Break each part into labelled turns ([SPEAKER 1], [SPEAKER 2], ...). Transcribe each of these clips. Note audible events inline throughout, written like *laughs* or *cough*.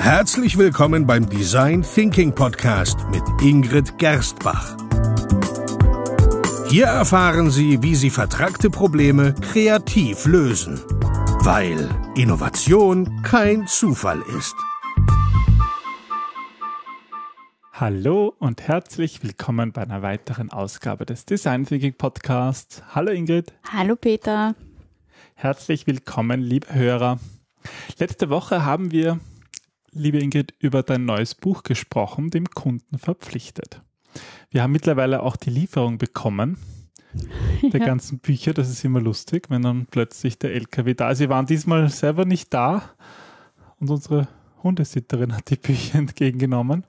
[SPEAKER 1] Herzlich willkommen beim Design Thinking Podcast mit Ingrid Gerstbach. Hier erfahren Sie, wie Sie vertragte Probleme kreativ lösen, weil Innovation kein Zufall ist.
[SPEAKER 2] Hallo und herzlich willkommen bei einer weiteren Ausgabe des Design Thinking Podcasts. Hallo Ingrid.
[SPEAKER 3] Hallo Peter.
[SPEAKER 2] Herzlich willkommen, liebe Hörer. Letzte Woche haben wir, liebe Ingrid, über dein neues Buch gesprochen, dem Kunden verpflichtet. Wir haben mittlerweile auch die Lieferung bekommen der *laughs* ja. ganzen Bücher. Das ist immer lustig, wenn dann plötzlich der LKW da ist. Sie waren diesmal selber nicht da und unsere Hundesitterin hat die Bücher *laughs* entgegengenommen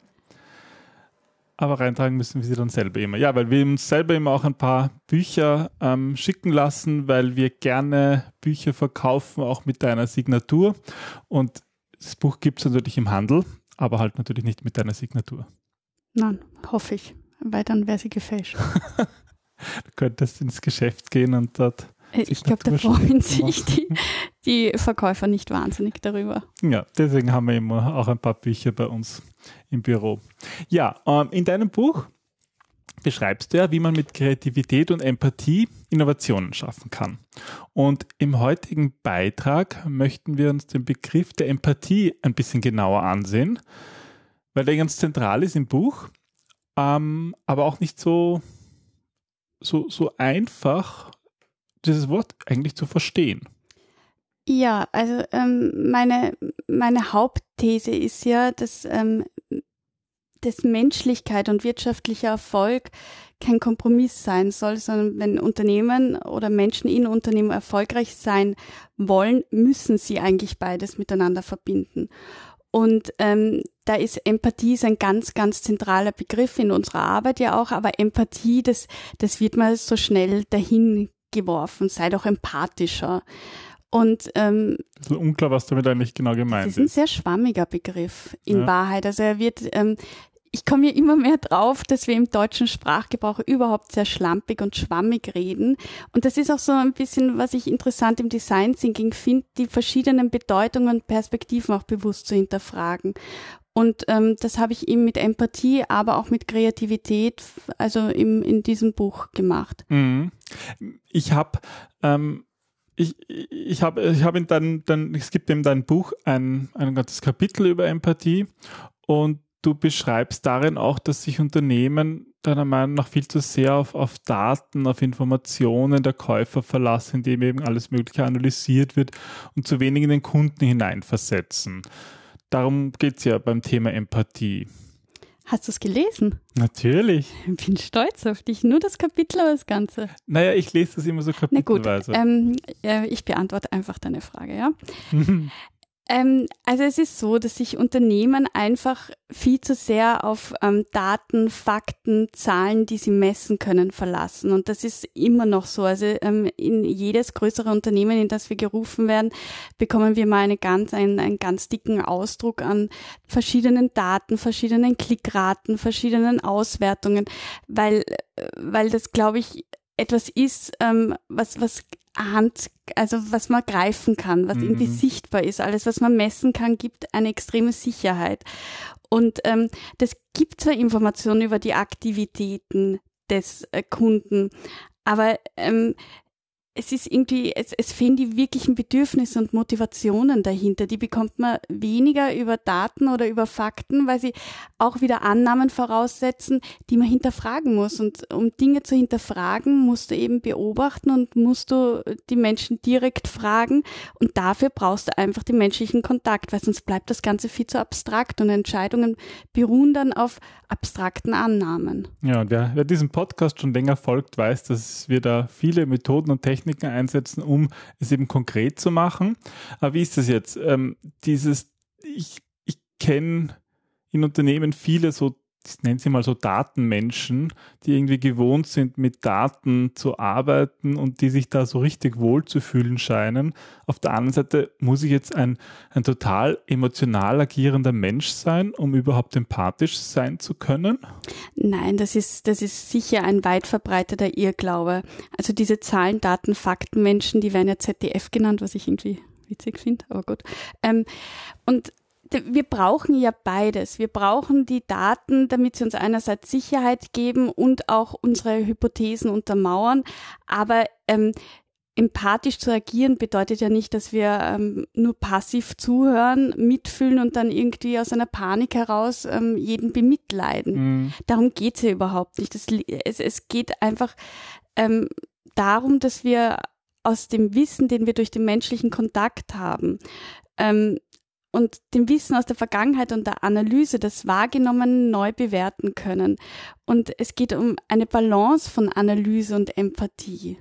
[SPEAKER 2] aber reintragen müssen wir sie dann selber immer. Ja, weil wir uns selber immer auch ein paar Bücher ähm, schicken lassen, weil wir gerne Bücher verkaufen, auch mit deiner Signatur. Und das Buch gibt es natürlich im Handel, aber halt natürlich nicht mit deiner Signatur.
[SPEAKER 3] Nein, hoffe ich, weil dann wäre sie gefälscht. *laughs*
[SPEAKER 2] du könntest ins Geschäft gehen und dort
[SPEAKER 3] äh, ich glaube, da freuen sich die, die Verkäufer nicht wahnsinnig darüber.
[SPEAKER 2] Ja, deswegen haben wir immer auch ein paar Bücher bei uns im Büro. Ja, ähm, in deinem Buch beschreibst du ja, wie man mit Kreativität und Empathie Innovationen schaffen kann. Und im heutigen Beitrag möchten wir uns den Begriff der Empathie ein bisschen genauer ansehen, weil der ganz zentral ist im Buch, ähm, aber auch nicht so, so, so einfach dieses Wort eigentlich zu verstehen.
[SPEAKER 3] Ja, also ähm, meine, meine Hauptthese ist ja, dass, ähm, dass Menschlichkeit und wirtschaftlicher Erfolg kein Kompromiss sein soll, sondern wenn Unternehmen oder Menschen in Unternehmen erfolgreich sein wollen, müssen sie eigentlich beides miteinander verbinden. Und ähm, da ist Empathie ist ein ganz, ganz zentraler Begriff in unserer Arbeit ja auch, aber Empathie, das, das wird mal so schnell dahin geworfen, sei doch empathischer. Und ähm,
[SPEAKER 2] es ist unklar, was damit eigentlich genau gemeint ist.
[SPEAKER 3] Das ist ein sehr schwammiger Begriff in ja. Wahrheit. Also er wird, ähm, ich komme ja immer mehr drauf, dass wir im deutschen Sprachgebrauch überhaupt sehr schlampig und schwammig reden. Und das ist auch so ein bisschen, was ich interessant im Design Thinking finde, die verschiedenen Bedeutungen und Perspektiven auch bewusst zu hinterfragen. Und ähm, das habe ich eben mit Empathie, aber auch mit Kreativität, also im, in diesem Buch gemacht.
[SPEAKER 2] Mhm. Ich habe ähm, ich, ich habe ich hab in dein, dein, es gibt in deinem Buch ein, ein ganzes Kapitel über Empathie und du beschreibst darin auch, dass sich Unternehmen deiner Meinung nach viel zu sehr auf, auf Daten, auf Informationen der Käufer verlassen, indem eben alles Mögliche analysiert wird und zu wenig in den Kunden hineinversetzen. Darum geht es ja beim Thema Empathie.
[SPEAKER 3] Hast du es gelesen?
[SPEAKER 2] Natürlich.
[SPEAKER 3] Ich bin stolz auf dich. Nur das Kapitel oder das Ganze?
[SPEAKER 2] Naja, ich lese das immer so kapitelweise.
[SPEAKER 3] Na gut, ähm, ich beantworte einfach deine Frage, ja. *laughs* Ähm, also es ist so, dass sich Unternehmen einfach viel zu sehr auf ähm, Daten, Fakten, Zahlen, die sie messen können, verlassen. Und das ist immer noch so. Also ähm, in jedes größere Unternehmen, in das wir gerufen werden, bekommen wir mal eine ganz, einen, einen ganz dicken Ausdruck an verschiedenen Daten, verschiedenen Klickraten, verschiedenen Auswertungen, weil, äh, weil das, glaube ich, etwas ist, ähm, was, was Hand, also was man greifen kann, was mhm. irgendwie sichtbar ist. Alles, was man messen kann, gibt eine extreme Sicherheit. Und ähm, das gibt zwar Informationen über die Aktivitäten des äh, Kunden, aber ähm, es ist irgendwie, es, es fehlen die wirklichen Bedürfnisse und Motivationen dahinter. Die bekommt man weniger über Daten oder über Fakten, weil sie auch wieder Annahmen voraussetzen, die man hinterfragen muss. Und um Dinge zu hinterfragen, musst du eben beobachten und musst du die Menschen direkt fragen. Und dafür brauchst du einfach den menschlichen Kontakt, weil sonst bleibt das Ganze viel zu abstrakt und Entscheidungen beruhen dann auf abstrakten Annahmen.
[SPEAKER 2] Ja, wer, wer diesem Podcast schon länger folgt, weiß, dass wir da viele Methoden und Techniken Techniken einsetzen, um es eben konkret zu machen. Aber wie ist das jetzt? Ähm, dieses, ich, ich kenne in Unternehmen viele so ich nenne sie mal so Datenmenschen, die irgendwie gewohnt sind, mit Daten zu arbeiten und die sich da so richtig wohl zu fühlen scheinen. Auf der anderen Seite muss ich jetzt ein, ein total emotional agierender Mensch sein, um überhaupt empathisch sein zu können?
[SPEAKER 3] Nein, das ist, das ist sicher ein weit verbreiteter Irrglaube. Also diese Zahlen, Daten, Fakten Menschen, die werden ja ZDF genannt, was ich irgendwie witzig finde, aber gut. Ähm, und wir brauchen ja beides. Wir brauchen die Daten, damit sie uns einerseits Sicherheit geben und auch unsere Hypothesen untermauern. Aber ähm, empathisch zu agieren bedeutet ja nicht, dass wir ähm, nur passiv zuhören, mitfühlen und dann irgendwie aus einer Panik heraus ähm, jeden bemitleiden. Mhm. Darum geht's ja überhaupt nicht. Das, es, es geht einfach ähm, darum, dass wir aus dem Wissen, den wir durch den menschlichen Kontakt haben, ähm, und dem Wissen aus der Vergangenheit und der Analyse das Wahrgenommen neu bewerten können. Und es geht um eine Balance von Analyse und Empathie.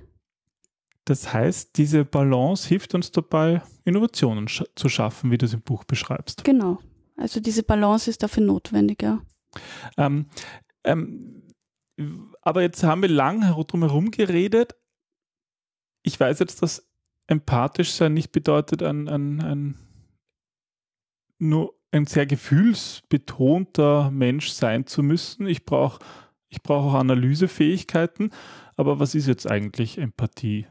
[SPEAKER 2] Das heißt, diese Balance hilft uns dabei, Innovationen sch zu schaffen, wie du es im Buch beschreibst.
[SPEAKER 3] Genau. Also diese Balance ist dafür notwendig, ja.
[SPEAKER 2] Ähm, ähm, aber jetzt haben wir lang drum herum geredet. Ich weiß jetzt, dass empathisch sein nicht bedeutet, ein, ein, ein nur ein sehr gefühlsbetonter Mensch sein zu müssen. Ich brauche ich brauch auch Analysefähigkeiten. Aber was ist jetzt eigentlich Empathie?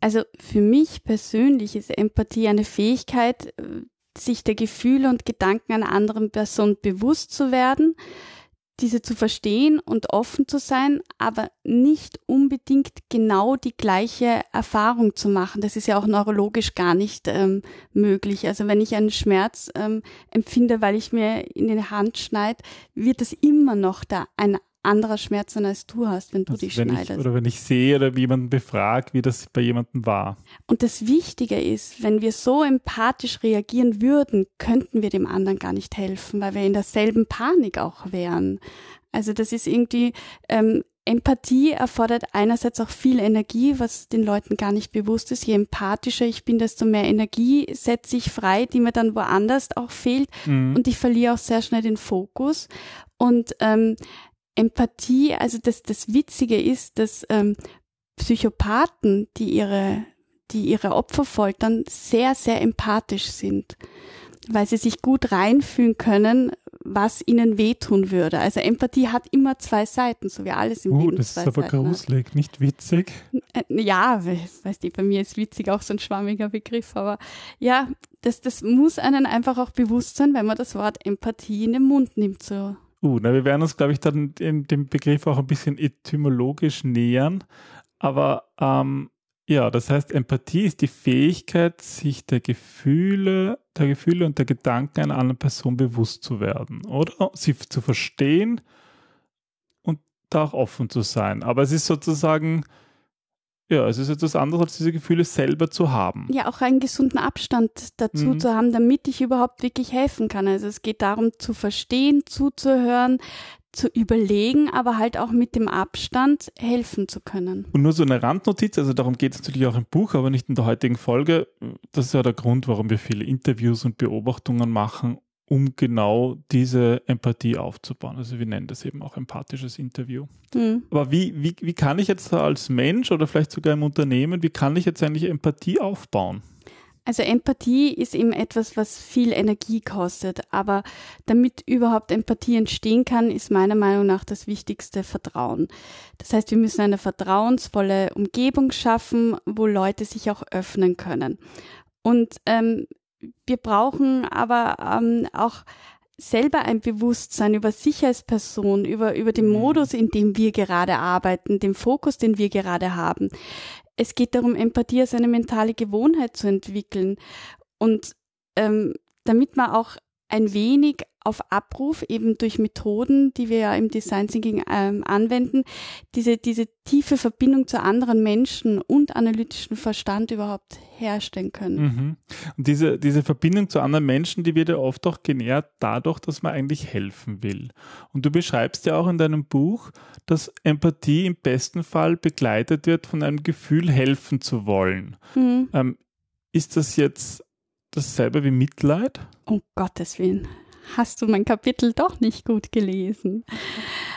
[SPEAKER 3] Also für mich persönlich ist Empathie eine Fähigkeit, äh, sich der Gefühle und Gedanken einer anderen Person bewusst zu werden, diese zu verstehen und offen zu sein, aber nicht unbedingt genau die gleiche Erfahrung zu machen. Das ist ja auch neurologisch gar nicht ähm, möglich. Also wenn ich einen Schmerz ähm, empfinde, weil ich mir in die Hand schneide, wird es immer noch da ein anderer Schmerz sein, als du hast, wenn du also dich wenn schneidest.
[SPEAKER 2] Ich, oder wenn ich sehe oder jemanden befrage, wie das bei jemandem war.
[SPEAKER 3] Und das Wichtige ist, wenn wir so empathisch reagieren würden, könnten wir dem anderen gar nicht helfen, weil wir in derselben Panik auch wären. Also das ist irgendwie, ähm, Empathie erfordert einerseits auch viel Energie, was den Leuten gar nicht bewusst ist. Je empathischer ich bin, desto mehr Energie setze ich frei, die mir dann woanders auch fehlt. Mhm. Und ich verliere auch sehr schnell den Fokus. Und ähm, Empathie, also das, das Witzige ist, dass ähm, Psychopathen, die ihre, die ihre Opfer foltern, sehr, sehr empathisch sind, weil sie sich gut reinfühlen können, was ihnen wehtun würde. Also Empathie hat immer zwei Seiten, so wie alles im uh, Leben.
[SPEAKER 2] Das ist aber Seiten gruselig, hat. nicht witzig.
[SPEAKER 3] Äh, ja, weißt du, bei mir ist witzig auch so ein schwammiger Begriff, aber ja, das, das muss einen einfach auch bewusst sein, wenn man das Wort Empathie in den Mund nimmt, so
[SPEAKER 2] Uh, na, wir werden uns, glaube ich, dann dem Begriff auch ein bisschen etymologisch nähern. Aber ähm, ja, das heißt, Empathie ist die Fähigkeit, sich der Gefühle, der Gefühle und der Gedanken einer anderen Person bewusst zu werden, oder? Sie zu verstehen und da auch offen zu sein. Aber es ist sozusagen ja, es ist etwas anderes, als diese Gefühle selber zu haben.
[SPEAKER 3] Ja, auch einen gesunden Abstand dazu mhm. zu haben, damit ich überhaupt wirklich helfen kann. Also es geht darum zu verstehen, zuzuhören, zu überlegen, aber halt auch mit dem Abstand helfen zu können.
[SPEAKER 2] Und nur so eine Randnotiz, also darum geht es natürlich auch im Buch, aber nicht in der heutigen Folge. Das ist ja der Grund, warum wir viele Interviews und Beobachtungen machen, um genau diese Empathie aufzubauen. Also wir nennen das eben auch empathisches Interview. Mhm. Aber wie, wie, wie kann ich jetzt als Mensch oder vielleicht sogar im Unternehmen, wie kann ich jetzt eigentlich Empathie aufbauen?
[SPEAKER 3] Also Empathie ist eben etwas, was viel Energie kostet. Aber damit überhaupt Empathie entstehen kann, ist meiner Meinung nach das Wichtigste Vertrauen. Das heißt, wir müssen eine vertrauensvolle Umgebung schaffen, wo Leute sich auch öffnen können. Und ähm, wir brauchen aber ähm, auch selber ein Bewusstsein über sich als Person, über, über den mhm. Modus, in dem wir gerade arbeiten, den Fokus, den wir gerade haben. Es geht darum, Empathie als eine mentale Gewohnheit zu entwickeln und ähm, damit man auch ein wenig auf Abruf, eben durch Methoden, die wir ja im Design Thinking ähm, anwenden, diese, diese tiefe Verbindung zu anderen Menschen und analytischen Verstand überhaupt herstellen können.
[SPEAKER 2] Mhm. Und diese, diese Verbindung zu anderen Menschen, die wird ja oft auch genährt dadurch, dass man eigentlich helfen will. Und du beschreibst ja auch in deinem Buch, dass Empathie im besten Fall begleitet wird von einem Gefühl, helfen zu wollen. Mhm. Ähm, ist das jetzt dasselbe wie Mitleid?
[SPEAKER 3] Um Gottes Willen hast du mein Kapitel doch nicht gut gelesen.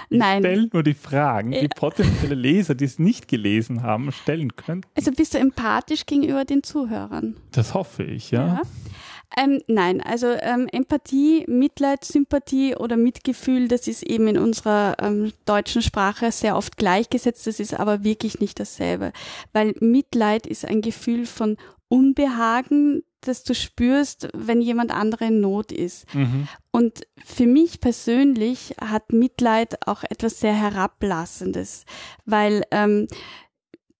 [SPEAKER 3] Nein.
[SPEAKER 2] Stell nur die Fragen, die potenzielle Leser, die es nicht gelesen haben, stellen können.
[SPEAKER 3] Also bist du empathisch gegenüber den Zuhörern?
[SPEAKER 2] Das hoffe ich, ja. ja.
[SPEAKER 3] Ähm, nein, also ähm, Empathie, Mitleid, Sympathie oder Mitgefühl, das ist eben in unserer ähm, deutschen Sprache sehr oft gleichgesetzt, das ist aber wirklich nicht dasselbe, weil Mitleid ist ein Gefühl von Unbehagen, dass du spürst, wenn jemand andere in Not ist. Mhm. Und für mich persönlich hat Mitleid auch etwas sehr Herablassendes, weil ähm,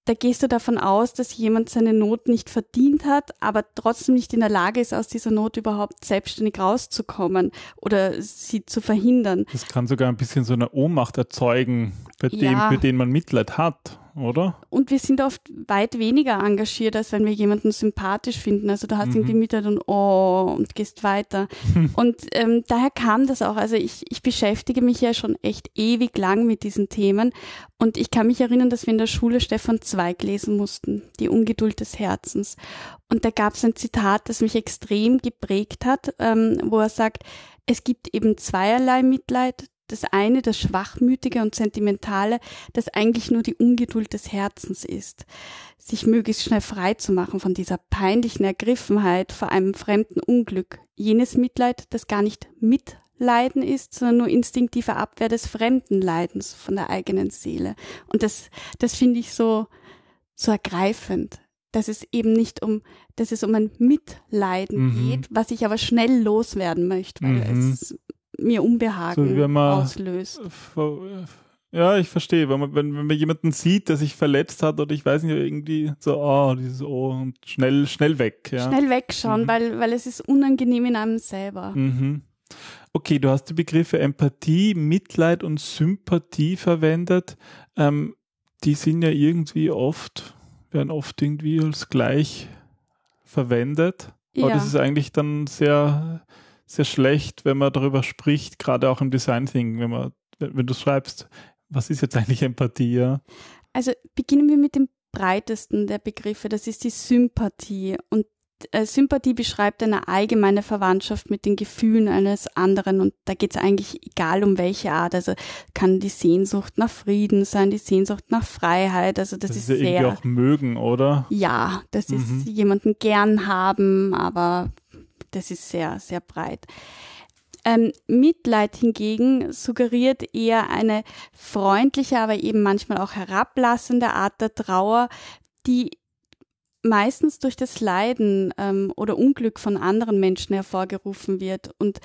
[SPEAKER 3] da gehst du davon aus, dass jemand seine Not nicht verdient hat, aber trotzdem nicht in der Lage ist, aus dieser Not überhaupt selbstständig rauszukommen oder sie zu verhindern.
[SPEAKER 2] Das kann sogar ein bisschen so eine Ohnmacht erzeugen, bei ja. dem, für den man Mitleid hat oder?
[SPEAKER 3] Und wir sind oft weit weniger engagiert, als wenn wir jemanden sympathisch finden. Also du hast mhm. irgendwie Mitleid und oh und gehst weiter. *laughs* und ähm, daher kam das auch. Also ich, ich beschäftige mich ja schon echt ewig lang mit diesen Themen. Und ich kann mich erinnern, dass wir in der Schule Stefan Zweig lesen mussten, Die Ungeduld des Herzens. Und da gab es ein Zitat, das mich extrem geprägt hat, ähm, wo er sagt, es gibt eben zweierlei Mitleid, das eine, das Schwachmütige und Sentimentale, das eigentlich nur die Ungeduld des Herzens ist, sich möglichst schnell frei zu machen von dieser peinlichen Ergriffenheit vor einem fremden Unglück, jenes Mitleid, das gar nicht Mitleiden ist, sondern nur instinktive Abwehr des fremden Leidens von der eigenen Seele. Und das, das finde ich so, so ergreifend dass es eben nicht um, dass es um ein Mitleiden mhm. geht, was ich aber schnell loswerden möchte, weil mhm. es mir Unbehagen so, man, auslöst.
[SPEAKER 2] Ja, ich verstehe. Wenn man, wenn, wenn man jemanden sieht, der sich verletzt hat oder ich weiß nicht, irgendwie so, oh, dieses Oh und schnell, schnell weg. Ja.
[SPEAKER 3] Schnell wegschauen, mhm. weil, weil es ist unangenehm in einem selber.
[SPEAKER 2] Mhm. Okay, du hast die Begriffe Empathie, Mitleid und Sympathie verwendet. Ähm, die sind ja irgendwie oft, werden oft irgendwie als gleich verwendet. Aber ja. das ist eigentlich dann sehr sehr schlecht, wenn man darüber spricht, gerade auch im Design Thinking, wenn man, wenn du schreibst, was ist jetzt eigentlich Empathie? Ja?
[SPEAKER 3] Also beginnen wir mit dem breitesten der Begriffe, das ist die Sympathie. Und äh, Sympathie beschreibt eine allgemeine Verwandtschaft mit den Gefühlen eines anderen und da geht es eigentlich egal um welche Art. Also kann die Sehnsucht nach Frieden sein, die Sehnsucht nach Freiheit. Also das, das ist, ist ja sehr,
[SPEAKER 2] irgendwie auch mögen, oder?
[SPEAKER 3] Ja, das mhm. ist jemanden gern haben, aber das ist sehr, sehr breit. Ähm, Mitleid hingegen suggeriert eher eine freundliche, aber eben manchmal auch herablassende Art der Trauer, die meistens durch das Leiden ähm, oder Unglück von anderen Menschen hervorgerufen wird und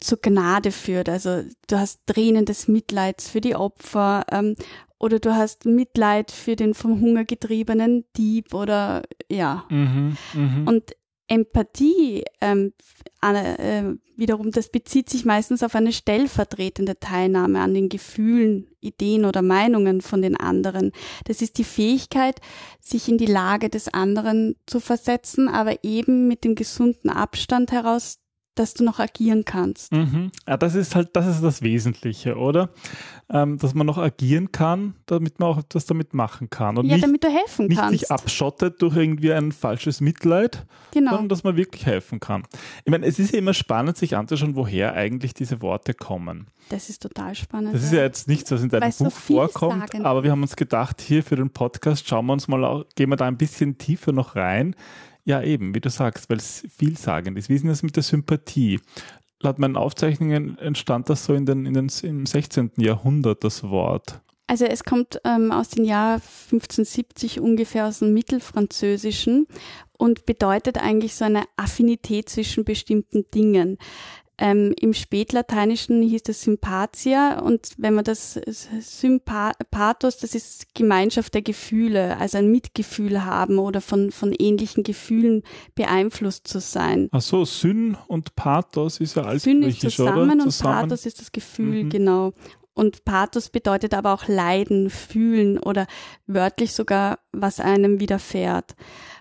[SPEAKER 3] zur Gnade führt. Also du hast Tränen des Mitleids für die Opfer ähm, oder du hast Mitleid für den vom Hunger getriebenen Dieb oder ja. Mhm, mh. Und Empathie ähm, äh, wiederum, das bezieht sich meistens auf eine stellvertretende Teilnahme an den Gefühlen, Ideen oder Meinungen von den anderen. Das ist die Fähigkeit, sich in die Lage des anderen zu versetzen, aber eben mit dem gesunden Abstand heraus dass du noch agieren kannst.
[SPEAKER 2] Mhm. Ja, das ist halt, das ist das Wesentliche, oder? Ähm, dass man noch agieren kann, damit man auch etwas damit machen kann. Und
[SPEAKER 3] ja,
[SPEAKER 2] nicht,
[SPEAKER 3] damit du helfen
[SPEAKER 2] nicht
[SPEAKER 3] kannst.
[SPEAKER 2] Nicht sich abschottet durch irgendwie ein falsches Mitleid, genau. sondern dass man wirklich helfen kann. Ich meine, es ist ja immer spannend, sich anzuschauen, woher eigentlich diese Worte kommen.
[SPEAKER 3] Das ist total spannend.
[SPEAKER 2] Das ist ja jetzt nichts, was in deinem Buch vorkommt, sagen. aber wir haben uns gedacht, hier für den Podcast schauen wir uns mal, gehen wir da ein bisschen tiefer noch rein ja, eben, wie du sagst, weil es vielsagend ist. Wie ist denn das mit der Sympathie? Laut meinen Aufzeichnungen entstand das so in den, in den, im 16. Jahrhundert, das Wort.
[SPEAKER 3] Also es kommt ähm, aus dem Jahr 1570 ungefähr aus dem Mittelfranzösischen und bedeutet eigentlich so eine Affinität zwischen bestimmten Dingen. Ähm, Im Spätlateinischen hieß das Sympathia und wenn man das Sympathos, das ist Gemeinschaft der Gefühle, also ein Mitgefühl haben oder von, von ähnlichen Gefühlen beeinflusst zu sein.
[SPEAKER 2] Ach so, Syn und Pathos ist ja
[SPEAKER 3] alles Syn ist zusammen, und Pathos ist das Gefühl, mhm. genau. Und Pathos bedeutet aber auch Leiden, fühlen oder wörtlich sogar, was einem widerfährt.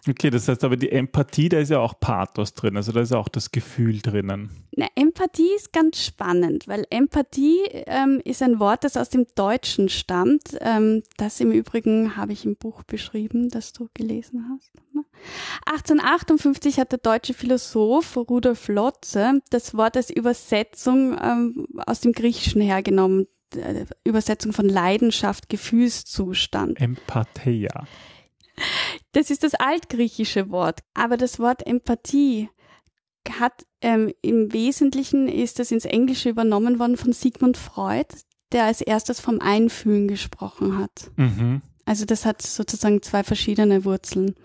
[SPEAKER 2] Okay, das heißt aber die Empathie, da ist ja auch Pathos drin, also da ist ja auch das Gefühl drinnen.
[SPEAKER 3] Na, Empathie ist ganz spannend, weil Empathie ähm, ist ein Wort, das aus dem Deutschen stammt. Ähm, das im Übrigen habe ich im Buch beschrieben, das du gelesen hast. 1858 hat der deutsche Philosoph Rudolf Lotze das Wort als Übersetzung ähm, aus dem Griechischen hergenommen. Äh, Übersetzung von Leidenschaft, Gefühlszustand.
[SPEAKER 2] Empatheia.
[SPEAKER 3] Das ist das altgriechische Wort. Aber das Wort Empathie hat ähm, im Wesentlichen ist das ins Englische übernommen worden von Sigmund Freud, der als erstes vom Einfühlen gesprochen hat. Mhm. Also das hat sozusagen zwei verschiedene Wurzeln.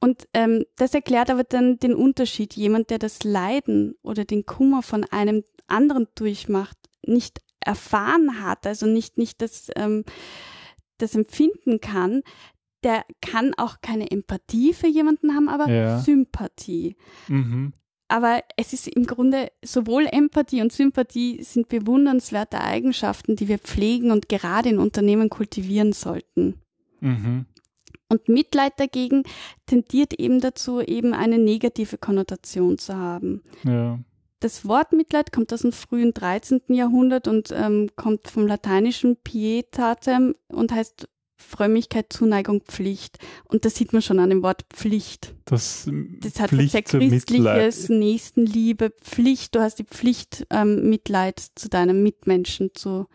[SPEAKER 3] Und ähm, das erklärt aber dann den Unterschied. Jemand, der das Leiden oder den Kummer von einem anderen durchmacht, nicht erfahren hat, also nicht, nicht das, ähm, das empfinden kann, der kann auch keine Empathie für jemanden haben, aber ja. Sympathie. Mhm. Aber es ist im Grunde sowohl Empathie und Sympathie sind bewundernswerte Eigenschaften, die wir pflegen und gerade in Unternehmen kultivieren sollten. Mhm. Und Mitleid dagegen tendiert eben dazu, eben eine negative Konnotation zu haben. Ja. Das Wort Mitleid kommt aus dem frühen 13. Jahrhundert und ähm, kommt vom lateinischen Pietatem und heißt Frömmigkeit, Zuneigung, Pflicht. Und das sieht man schon an dem Wort Pflicht.
[SPEAKER 2] Das,
[SPEAKER 3] das hat Pflicht sehr christliches, Nächstenliebe, Pflicht. Du hast die Pflicht, ähm, Mitleid zu deinem Mitmenschen zu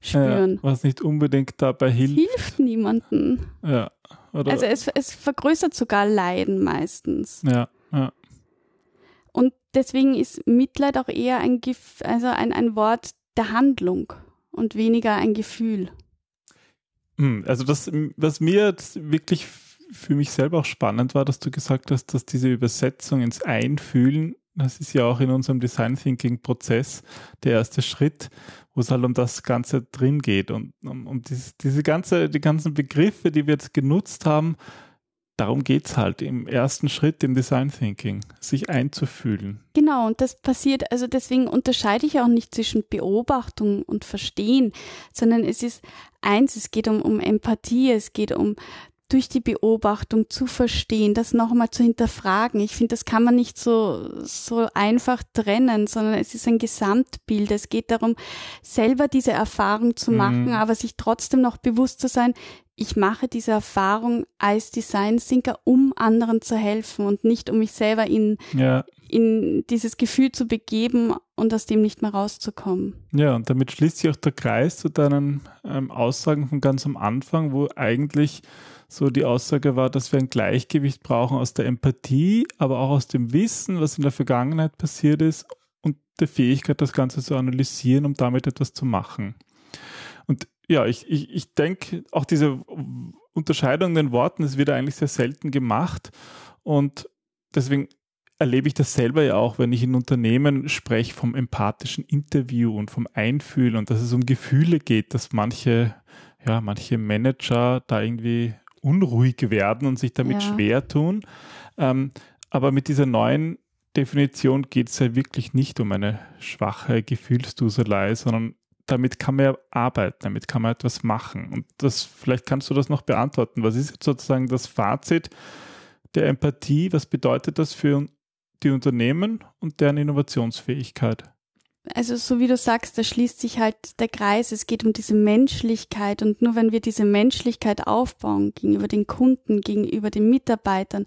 [SPEAKER 3] spüren.
[SPEAKER 2] Ja, was nicht unbedingt dabei hilft.
[SPEAKER 3] Hilft niemanden.
[SPEAKER 2] Ja.
[SPEAKER 3] Oder also es, es vergrößert sogar Leiden meistens.
[SPEAKER 2] Ja, ja.
[SPEAKER 3] Und deswegen ist Mitleid auch eher ein, also ein, ein Wort der Handlung und weniger ein Gefühl.
[SPEAKER 2] Hm, also das, was mir jetzt wirklich für mich selber auch spannend war, dass du gesagt hast, dass diese Übersetzung ins Einfühlen, das ist ja auch in unserem Design Thinking Prozess der erste Schritt, wo es halt um das Ganze drin geht. Und um, um dieses, diese ganze, die ganzen Begriffe, die wir jetzt genutzt haben, darum geht es halt im ersten Schritt im Design Thinking, sich einzufühlen.
[SPEAKER 3] Genau, und das passiert, also deswegen unterscheide ich auch nicht zwischen Beobachtung und Verstehen, sondern es ist eins, es geht um, um Empathie, es geht um durch die Beobachtung zu verstehen, das nochmal zu hinterfragen. Ich finde, das kann man nicht so, so einfach trennen, sondern es ist ein Gesamtbild. Es geht darum, selber diese Erfahrung zu mhm. machen, aber sich trotzdem noch bewusst zu sein, ich mache diese Erfahrung als Design Thinker, um anderen zu helfen und nicht um mich selber in, ja. in dieses Gefühl zu begeben und aus dem nicht mehr rauszukommen.
[SPEAKER 2] Ja, und damit schließt sich auch der Kreis zu deinen ähm, Aussagen von ganz am Anfang, wo eigentlich so die Aussage war, dass wir ein Gleichgewicht brauchen aus der Empathie, aber auch aus dem Wissen, was in der Vergangenheit passiert ist und der Fähigkeit, das Ganze zu analysieren, um damit etwas zu machen. Und ja, ich, ich, ich denke, auch diese Unterscheidung in den Worten, es wird eigentlich sehr selten gemacht. Und deswegen erlebe ich das selber ja auch, wenn ich in Unternehmen spreche vom empathischen Interview und vom Einfühlen und dass es um Gefühle geht, dass manche, ja, manche Manager da irgendwie unruhig werden und sich damit ja. schwer tun. Ähm, aber mit dieser neuen Definition geht es ja wirklich nicht um eine schwache Gefühlsduselei, sondern damit kann man ja arbeiten, damit kann man etwas machen. Und das, vielleicht kannst du das noch beantworten. Was ist jetzt sozusagen das Fazit der Empathie? Was bedeutet das für die Unternehmen und deren Innovationsfähigkeit?
[SPEAKER 3] Also so wie du sagst, da schließt sich halt der Kreis. Es geht um diese Menschlichkeit und nur wenn wir diese Menschlichkeit aufbauen gegenüber den Kunden, gegenüber den Mitarbeitern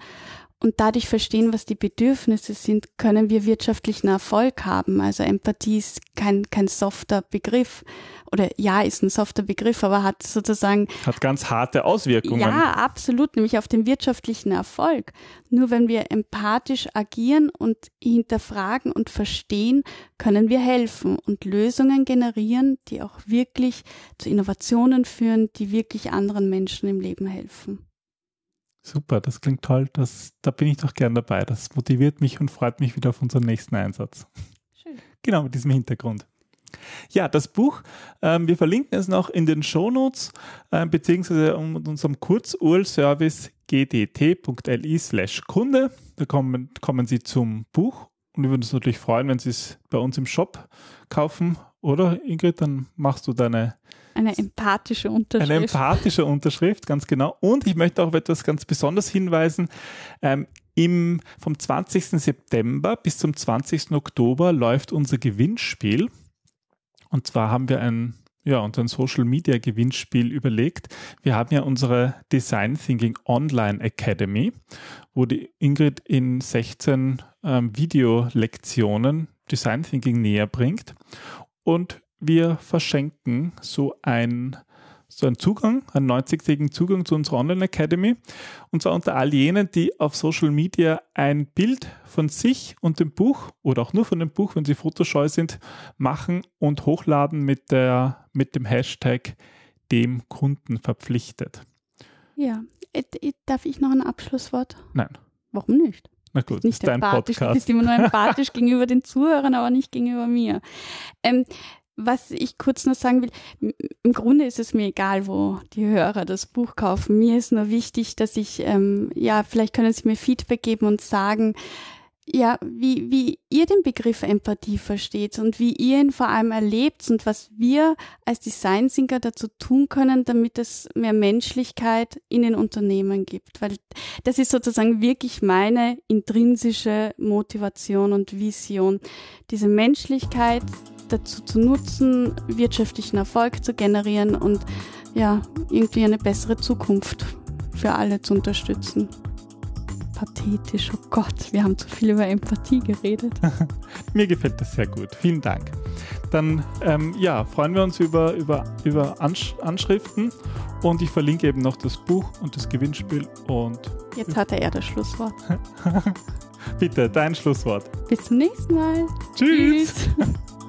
[SPEAKER 3] und dadurch verstehen, was die Bedürfnisse sind, können wir wirtschaftlichen Erfolg haben. Also Empathie ist kein, kein softer Begriff oder ja, ist ein softer Begriff, aber hat sozusagen.
[SPEAKER 2] Hat ganz harte Auswirkungen.
[SPEAKER 3] Ja, absolut, nämlich auf den wirtschaftlichen Erfolg. Nur wenn wir empathisch agieren und hinterfragen und verstehen, können wir helfen und Lösungen generieren, die auch wirklich zu Innovationen führen, die wirklich anderen Menschen im Leben helfen.
[SPEAKER 2] Super, das klingt toll. Das, da bin ich doch gern dabei. Das motiviert mich und freut mich wieder auf unseren nächsten Einsatz. Schön. Genau mit diesem Hintergrund. Ja, das Buch, ähm, wir verlinken es noch in den Shownotes, äh, beziehungsweise mit unserem Kurzurl-Service gdt.li slash Kunde. Da kommen, kommen Sie zum Buch und wir würden uns natürlich freuen, wenn Sie es bei uns im Shop kaufen. Oder Ingrid, dann machst du deine
[SPEAKER 3] eine empathische Unterschrift.
[SPEAKER 2] Eine empathische Unterschrift, ganz genau. Und ich möchte auch auf etwas ganz Besonderes hinweisen. Ähm, im, vom 20. September bis zum 20. Oktober läuft unser Gewinnspiel. Und zwar haben wir ein, ja, uns ein Social Media Gewinnspiel überlegt. Wir haben ja unsere Design Thinking Online Academy, wo die Ingrid in 16 ähm, Videolektionen Design Thinking näher bringt. Und wir verschenken so ein so einen Zugang, einen 90-tägigen Zugang zu unserer Online Academy. Und zwar unter all jenen, die auf Social Media ein Bild von sich und dem Buch oder auch nur von dem Buch, wenn sie fotoscheu sind, machen und hochladen mit, der, mit dem Hashtag dem Kunden verpflichtet.
[SPEAKER 3] Ja, darf ich noch ein Abschlusswort?
[SPEAKER 2] Nein.
[SPEAKER 3] Warum nicht?
[SPEAKER 2] Na gut,
[SPEAKER 3] nicht
[SPEAKER 2] ist dein. Podcast.
[SPEAKER 3] Du bist immer nur empathisch *laughs* gegenüber den Zuhörern, aber nicht gegenüber mir. Ähm, was ich kurz noch sagen will, im Grunde ist es mir egal, wo die Hörer das Buch kaufen. Mir ist nur wichtig, dass ich, ähm, ja, vielleicht können Sie mir Feedback geben und sagen, ja, wie, wie ihr den Begriff Empathie versteht und wie ihr ihn vor allem erlebt und was wir als Design Thinker dazu tun können, damit es mehr Menschlichkeit in den Unternehmen gibt. Weil das ist sozusagen wirklich meine intrinsische Motivation und Vision. Diese Menschlichkeit dazu zu nutzen, wirtschaftlichen Erfolg zu generieren und ja, irgendwie eine bessere Zukunft für alle zu unterstützen pathetisch. Oh Gott, wir haben zu viel über Empathie geredet. *laughs*
[SPEAKER 2] Mir gefällt das sehr gut. Vielen Dank. Dann ähm, ja, freuen wir uns über, über, über Ansch Anschriften und ich verlinke eben noch das Buch und das Gewinnspiel und
[SPEAKER 3] jetzt hat er das Schlusswort. *laughs*
[SPEAKER 2] Bitte, dein Schlusswort.
[SPEAKER 3] Bis zum nächsten Mal.
[SPEAKER 2] Tschüss. Tschüss.